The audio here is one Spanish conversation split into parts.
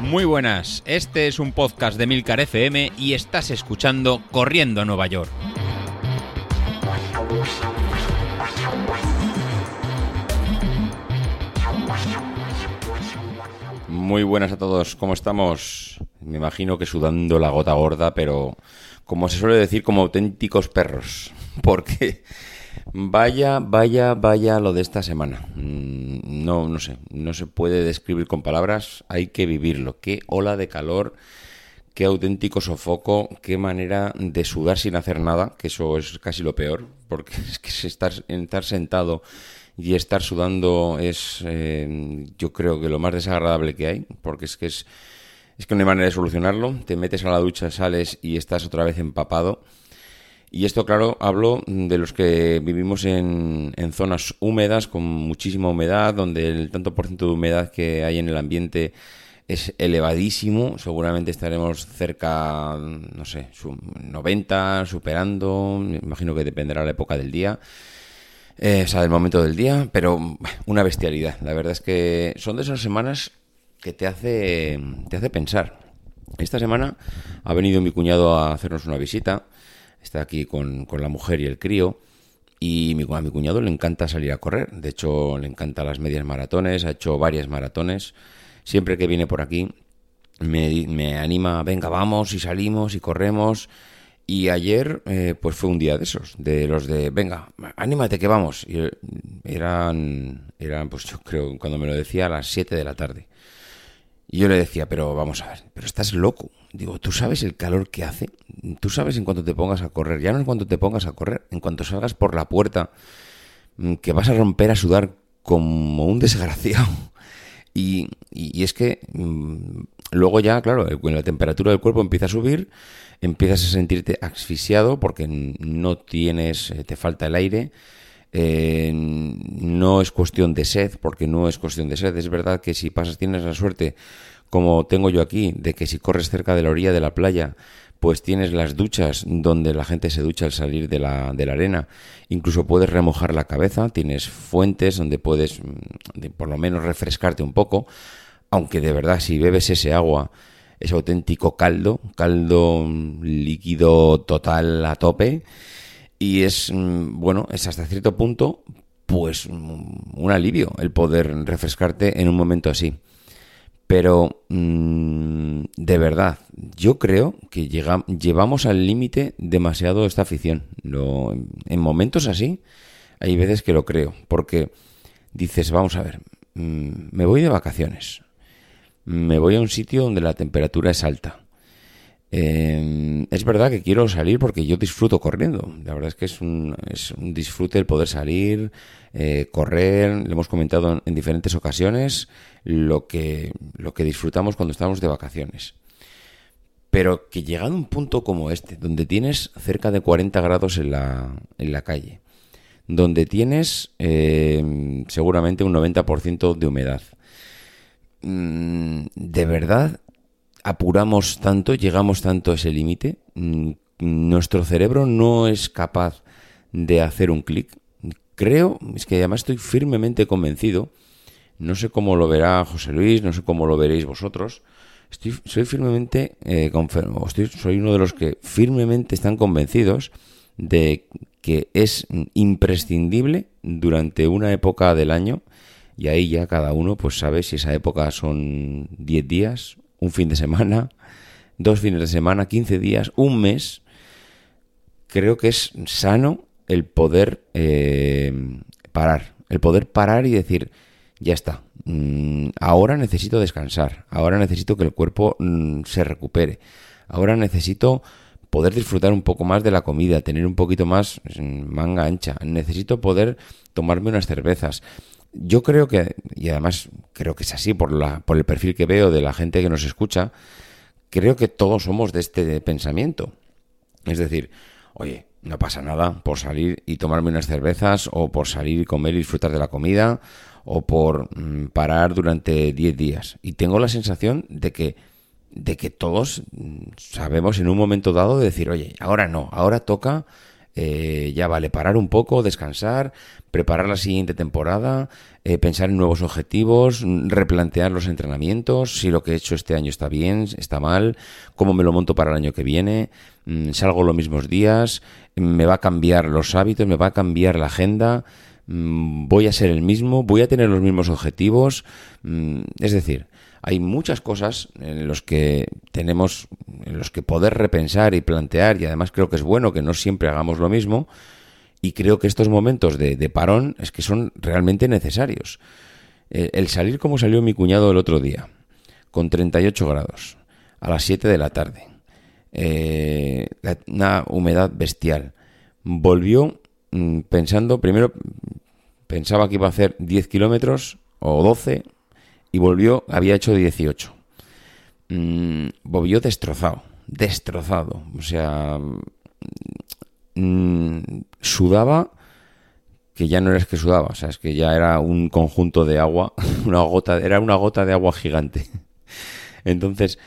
Muy buenas, este es un podcast de Milcar FM y estás escuchando Corriendo a Nueva York. Muy buenas a todos, ¿cómo estamos? Me imagino que sudando la gota gorda, pero como se suele decir, como auténticos perros. Porque vaya, vaya, vaya lo de esta semana. Mm, No, no sé, no se puede describir con palabras, hay que vivirlo. Qué ola de calor, qué auténtico sofoco, qué manera de sudar sin hacer nada, que eso es casi lo peor, porque es que estar, estar sentado y estar sudando es, eh, yo creo que lo más desagradable que hay, porque es que es, es que no hay manera de solucionarlo. Te metes a la ducha, sales y estás otra vez empapado. Y esto, claro, hablo de los que vivimos en, en zonas húmedas, con muchísima humedad, donde el tanto por ciento de humedad que hay en el ambiente es elevadísimo. Seguramente estaremos cerca, no sé, su 90, superando. Me imagino que dependerá la época del día. Eh, o sea, del momento del día, pero una bestialidad. La verdad es que son de esas semanas que te hace, te hace pensar. Esta semana ha venido mi cuñado a hacernos una visita. Está aquí con, con la mujer y el crío. Y mi, a mi cuñado le encanta salir a correr. De hecho, le encantan las medias maratones. Ha hecho varias maratones. Siempre que viene por aquí me, me anima, venga, vamos y salimos y corremos. Y ayer, eh, pues fue un día de esos, de los de, venga, anímate que vamos. Eh, eran, eran, pues yo creo, cuando me lo decía, a las 7 de la tarde. Yo le decía, pero vamos a ver, pero estás loco. Digo, ¿tú sabes el calor que hace? ¿Tú sabes en cuanto te pongas a correr? Ya no en cuanto te pongas a correr, en cuanto salgas por la puerta, mm, que vas a romper a sudar como un desgraciado. Y, y, es que mmm, luego ya, claro, la temperatura del cuerpo empieza a subir, empiezas a sentirte asfixiado porque no tienes, eh, te falta el aire. Eh, no es cuestión de sed, porque no es cuestión de sed. Es verdad que si pasas, tienes la suerte, como tengo yo aquí, de que si corres cerca de la orilla de la playa, pues tienes las duchas donde la gente se ducha al salir de la, de la arena. Incluso puedes remojar la cabeza, tienes fuentes donde puedes mm, por lo menos refrescarte un poco. Aunque de verdad, si bebes ese agua, es auténtico caldo, caldo mm, líquido total a tope. Y es, mm, bueno, es hasta cierto punto, pues un alivio el poder refrescarte en un momento así. Pero mm, de verdad, yo creo que llevamos al límite demasiado esta afición. Lo- en momentos así, hay veces que lo creo. Porque dices, vamos a ver, mm, me voy de vacaciones. Me voy a un sitio donde la temperatura es alta. Eh, es verdad que quiero salir porque yo disfruto corriendo. La verdad es que es un, es un disfrute el poder salir, eh, correr. Le hemos comentado en, en diferentes ocasiones lo que, lo que disfrutamos cuando estamos de vacaciones. Pero que llegado a un punto como este, donde tienes cerca de 40 grados en la, en la calle, donde tienes eh, seguramente un 90% de humedad, mm, de verdad apuramos tanto, llegamos tanto a ese límite, mm, nuestro cerebro no es capaz de hacer un clic. Creo, es que además estoy firmemente convencido, no sé cómo lo verá José Luis, no sé cómo lo veréis vosotros, estoy, soy firmemente, eh, soy uno de los que firmemente están convencidos de que es imprescindible durante una época del año, y ahí ya cada uno pues sabe si esa época son 10 días, un fin de semana, dos fines de semana, 15 días, un mes, creo que es sano el poder eh, parar, el poder parar y decir, ya está, mm, ahora necesito descansar, ahora necesito que el cuerpo mm, se recupere, ahora necesito poder disfrutar un poco más de la comida, tener un poquito más mm, manga ancha, necesito poder tomarme unas cervezas. Yo creo que, y además creo que es así por, la, por el perfil que veo de la gente que nos escucha, creo que todos somos de este pensamiento. Es decir, oye, no pasa nada por salir y tomarme unas cervezas o por salir y comer y disfrutar de la comida o por mm, parar durante 10 días. Y tengo la sensación de que de que todos mm, sabemos en un momento dado de decir, oye, ahora no, ahora toca eh, ya vale parar un poco, descansar, preparar la siguiente temporada, eh, pensar en nuevos objetivos, replantear los entrenamientos, si lo que he hecho este año está bien, está mal, cómo me lo monto para el año que viene, mm, salgo los mismos días, me va a cambiar los hábitos, me va a cambiar la agenda, mm, voy a ser el mismo, voy a tener los mismos objetivos, mm, es decir, hay muchas cosas en los que tenemos, en los que poder repensar y plantear, y además creo que es bueno que no siempre hagamos lo mismo, y creo que estos momentos de, parón es que son realmente necesarios. El salir como salió mi cuñado el otro día, con 38 grados, a las 7 de la tarde, eh, una humedad bestial, volvió mm, pensando, primero pensaba que iba a hacer 10 kilómetros o 12 y volvió, había hecho 18. Mm, volvió destrozado, destrozado. O sea, mm, sudaba que ya no era que sudaba, o sea, es que ya era un conjunto de agua, una gota, era una gota de agua gigante. Entonces,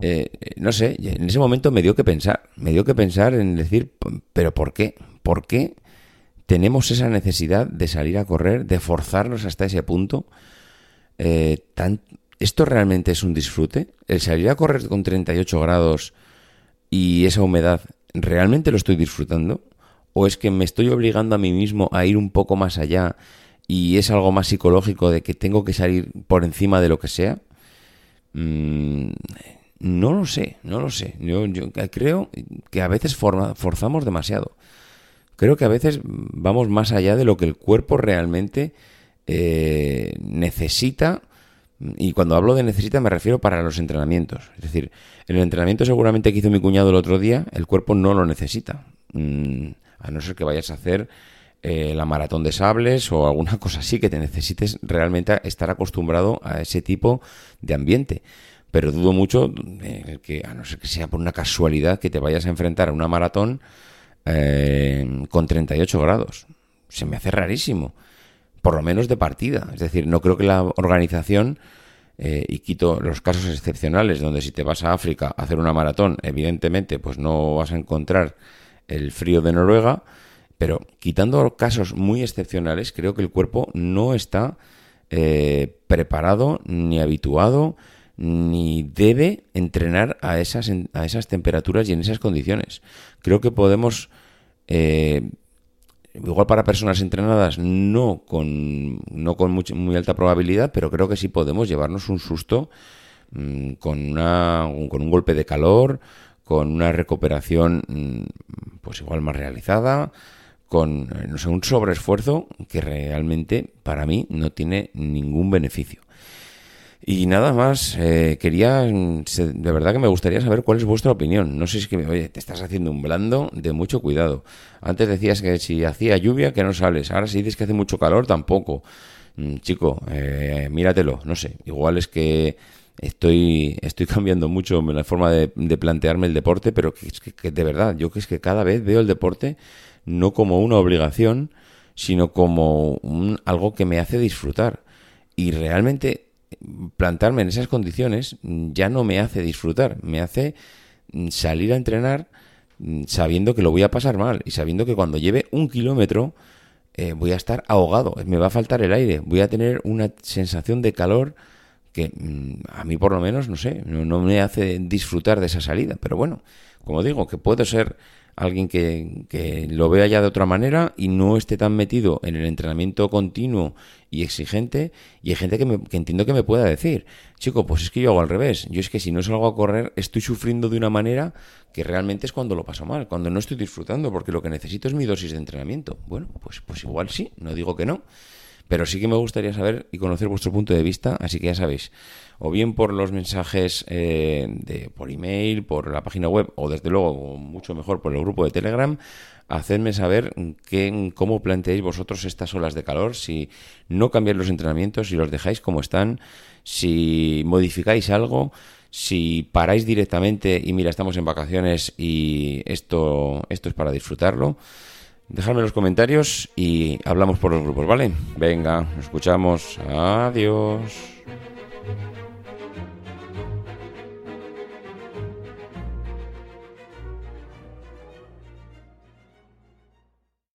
eh, no sé, en ese momento me dio que pensar, me dio que pensar en decir, pero ¿por qué? ¿Por qué tenemos esa necesidad de salir a correr, de forzarnos hasta ese punto? Eh, ¿esto realmente es un disfrute? ¿El salir a correr con 38 grados y esa humedad, realmente lo estoy disfrutando? ¿O es que me estoy obligando a mí mismo a ir un poco más allá y es algo más psicológico de que tengo que salir por encima de lo que sea? Mm, no lo sé, no lo sé. Yo, creo que a veces forzamos demasiado. Creo que a veces vamos más allá de lo que el cuerpo realmente eh, necesita, y cuando hablo de necesita me refiero para los entrenamientos. Es decir, el entrenamiento seguramente que hizo mi cuñado el otro día, el cuerpo no lo necesita. Mm, a no ser que vayas a hacer eh, la maratón de sables o alguna cosa así que te necesites realmente estar acostumbrado a ese tipo de ambiente. Pero dudo mucho eh, que, a no ser que sea por una casualidad, que te vayas a enfrentar a una maratón con 38 grados. Se me hace rarísimo por lo menos de partida. Es decir, no creo que la organización, eh, y quito los casos excepcionales, donde si te vas a África a hacer una maratón, evidentemente, pues no vas a encontrar el frío de Noruega, pero quitando casos muy excepcionales, creo que el cuerpo no está eh, preparado ni habituado ni debe entrenar a esas, a esas temperaturas y en esas condiciones. Creo que podemos eh, igual para personas entrenadas no con, no con muy alta probabilidad, pero creo que sí podemos llevarnos un susto mm, con, una, con un golpe de calor, con una recuperación mm, pues igual más realizada, con no sé, un sobreesfuerzo que realmente para mí no tiene ningún beneficio. Y nada más, eh, quería, de verdad que me gustaría saber cuál es vuestra opinión. No sé si es que, oye, te estás haciendo un blando de mucho cuidado. Antes decías que si hacía lluvia, que no sales. Ahora si dices que hace mucho calor, tampoco. Mm, chico, eh, míratelo, no sé. Igual es que estoy, estoy cambiando mucho la forma de, plantearme el deporte, pero que, que, de verdad, yo que es que cada vez veo el deporte no como una obligación, sino como un, algo que me hace disfrutar. Y realmente plantarme en esas condiciones ya no me hace disfrutar, me hace mm, salir a entrenar mm, sabiendo que lo voy a pasar mal y sabiendo que cuando lleve un kilómetro eh, voy a estar ahogado, me va a faltar el aire, voy a tener una sensación de calor que mm, a mí por lo menos, no sé, no, no me hace disfrutar de esa salida. Pero bueno, como digo, que puedo ser alguien que, que, lo vea ya de otra manera y no esté tan metido en el entrenamiento continuo y exigente. Y hay gente que, me, que entiendo que me pueda decir, chico, pues es que yo hago al revés. Yo es que si no salgo a correr estoy sufriendo de una manera que realmente es cuando lo paso mal, cuando no estoy disfrutando, porque lo que necesito es mi dosis de entrenamiento. Bueno, pues, pues igual sí, no digo que no. Pero sí que me gustaría saber y conocer vuestro punto de vista, así que ya sabéis, o bien por los mensajes eh, de, por email, por la página web, o desde luego, mucho mejor, por el grupo de Telegram, hacedme saber qué, cómo planteáis vosotros estas olas de calor, si no cambiáis los entrenamientos, si los dejáis como están, si modificáis algo, si paráis directamente y mira, estamos en vacaciones y esto, esto es para disfrutarlo. Dejadme los comentarios y hablamos por los grupos, ¿vale? Venga, nos escuchamos. Adiós.